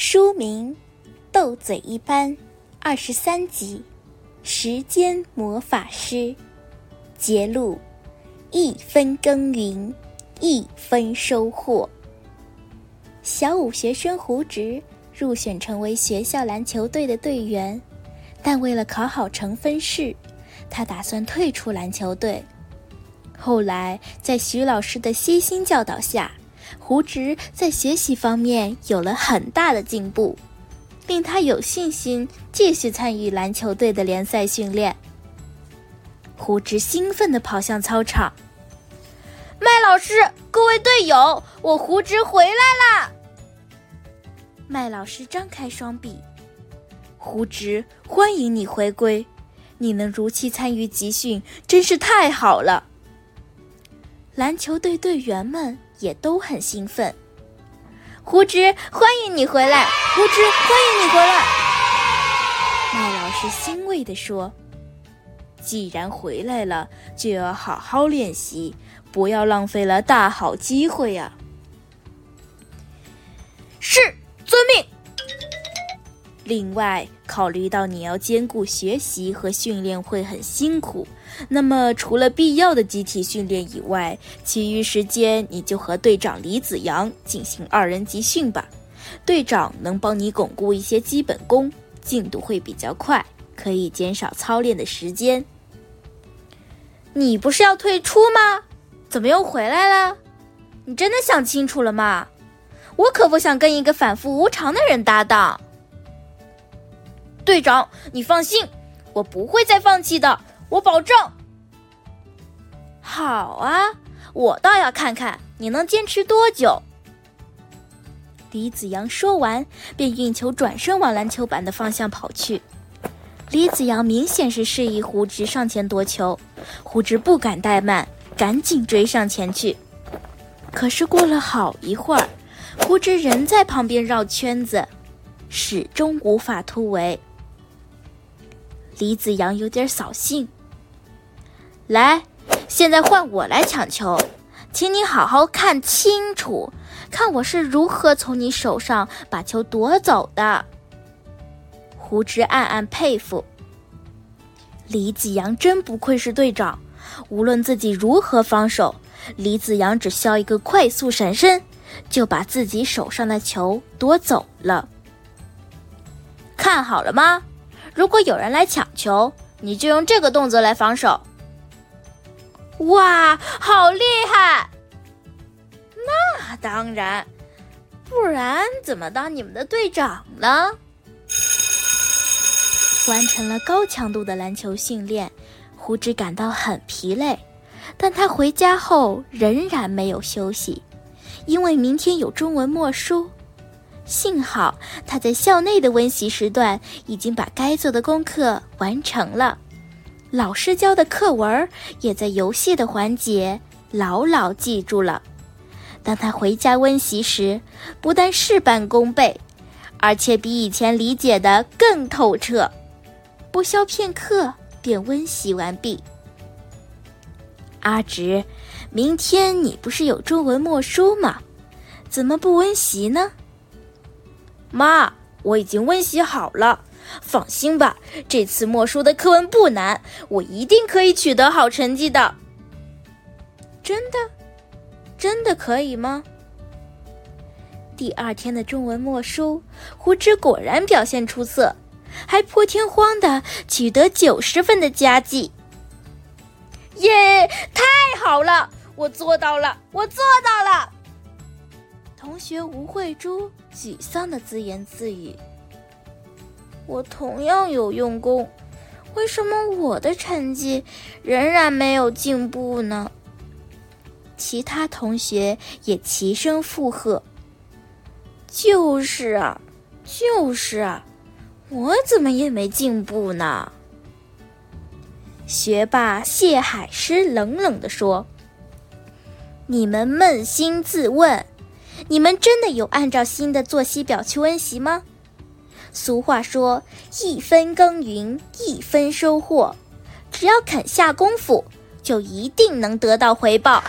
书名《斗嘴一班》，二十三集，《时间魔法师》。节录：一分耕耘，一分收获。小五学生胡直入选成为学校篮球队的队员，但为了考好成分试，他打算退出篮球队。后来，在徐老师的悉心教导下，胡直在学习方面有了很大的进步，令他有信心继续参与篮球队的联赛训练。胡直兴奋地跑向操场，麦老师，各位队友，我胡直回来啦！麦老师张开双臂，胡直，欢迎你回归，你能如期参与集训，真是太好了。篮球队队员们。也都很兴奋。胡直，欢迎你回来！胡直，欢迎你回来！麦老师欣慰地说：“既然回来了，就要好好练习，不要浪费了大好机会呀！”，另外，考虑到你要兼顾学习和训练，会很辛苦。那么，除了必要的集体训练以外，其余时间你就和队长李子阳进行二人集训吧。队长能帮你巩固一些基本功，进度会比较快，可以减少操练的时间。你不是要退出吗？怎么又回来了？你真的想清楚了吗？我可不想跟一个反复无常的人搭档。队长，你放心，我不会再放弃的。我保证。好啊，我倒要看看你能坚持多久。李子阳说完，便运球转身往篮球板的方向跑去。李子阳明显是示意胡直上前夺球，胡直不敢怠慢，赶紧追上前去。可是过了好一会儿，胡直仍在旁边绕圈子，始终无法突围。李子阳有点扫兴。来，现在换我来抢球，请你好好看清楚，看我是如何从你手上把球夺走的。胡直暗暗佩服，李子阳真不愧是队长，无论自己如何防守，李子阳只需要一个快速闪身，就把自己手上的球夺走了。看好了吗？如果有人来抢球，你就用这个动作来防守。哇，好厉害！那当然，不然怎么当你们的队长呢？完成了高强度的篮球训练，胡志感到很疲累，但他回家后仍然没有休息，因为明天有中文默书。幸好他在校内的温习时段已经把该做的功课完成了。老师教的课文也在游戏的环节牢牢记住了。当他回家温习时，不但事半功倍，而且比以前理解的更透彻。不消片刻，便温习完毕。阿直，明天你不是有中文默书吗？怎么不温习呢？妈，我已经温习好了。放心吧，这次默书的课文不难，我一定可以取得好成绩的。真的，真的可以吗？第二天的中文默书，胡直果然表现出色，还破天荒的取得九十分的佳绩。耶，太好了！我做到了，我做到了。同学吴慧珠沮丧的自言自语。我同样有用功，为什么我的成绩仍然没有进步呢？其他同学也齐声附和：“就是啊，就是啊，我怎么也没进步呢？”学霸谢海狮冷冷地说：“你们扪心自问，你们真的有按照新的作息表去温习吗？”俗话说：“一分耕耘一分收获，只要肯下功夫，就一定能得到回报。”